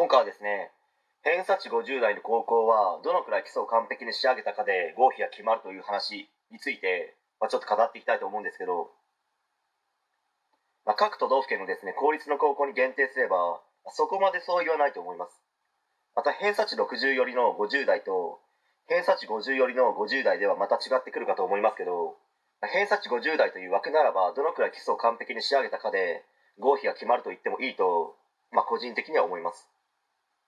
今回はですね偏差値50代の高校はどのくらい基礎を完璧に仕上げたかで合否が決まるという話について、まあ、ちょっと語っていきたいと思うんですけど、まあ、各都道府県のですね公立の高校に限定すればそこまでそう言わないと思います。また偏差値60よりの50代と偏差値50よりの50代ではまた違ってくるかと思いますけど偏差値50代という枠ならばどのくらい基礎を完璧に仕上げたかで合否が決まると言ってもいいと、まあ、個人的には思います。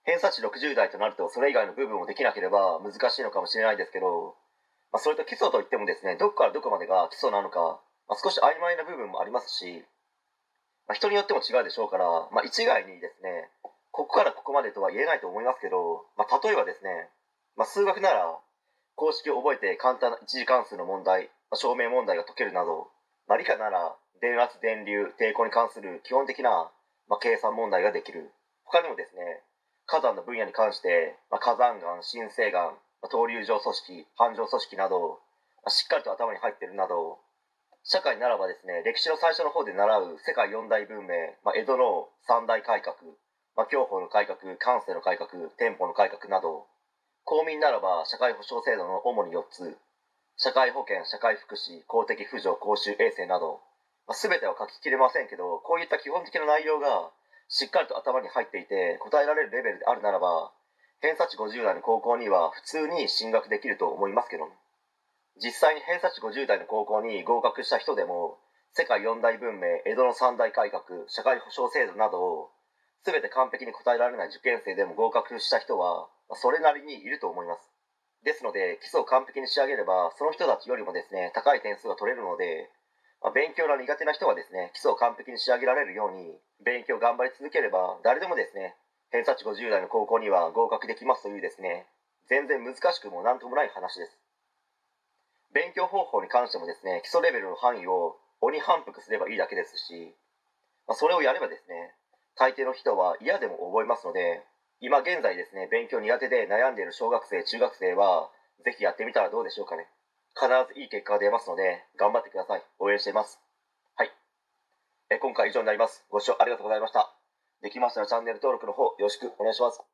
偏差値60代となるとそれ以外の部分もできなければ難しいのかもしれないですけど、まあ、それと基礎といってもですねどこからどこまでが基礎なのか、まあ、少し曖昧な部分もありますし、まあ、人によっても違うでしょうから、まあ、一概にですねここからここまでとは言えないと思いますけど、まあ、例えばですね、まあ、数学なら公式を覚えて簡単な一次関数の問題、まあ、証明問題が解けるなど、まあ、理科なら電圧電流抵抗に関する基本的な、まあ、計算問題ができる。他にもですね火山の分野に関して、まあ、火山岩新生岩、まあ、闘竜状組織繁盛組織など、まあ、しっかりと頭に入っているなど社会ならばですね歴史の最初の方で習う世界四大文明、まあ、江戸の三大改革まあ、教法の改革、関西の改革、店舗の改革など、公民ならば社会保障制度の主に4つ、社会保険、社会福祉、公的扶助、公衆衛生など、まあ、全ては書ききれませんけど、こういった基本的な内容がしっかりと頭に入っていて答えられるレベルであるならば、偏差値50代の高校には普通に進学できると思いますけど、実際に偏差値50代の高校に合格した人でも、世界四大文明、江戸の三大改革、社会保障制度などを全て完璧に答えられない受験生でも合格した人はそれなりにいると思います。ですので基礎を完璧に仕上げればその人たちよりもですね高い点数が取れるので、まあ、勉強が苦手な人はですね基礎を完璧に仕上げられるように勉強頑張り続ければ誰でもですね偏差値50代の高校には合格できますというですね全然難しくも何ともない話です。勉強方法に関してもですね基礎レベルの範囲を鬼反復すればいいだけですし、まあ、それをやればですね大抵の人は嫌でも覚えますので今現在ですね勉強苦手で悩んでいる小学生中学生はぜひやってみたらどうでしょうかね。必ずいい結果が出ますので頑張ってください。応援しています。はい。え今回以上になります。ご視聴ありがとうございました。できましたらチャンネル登録の方よろしくお願いします。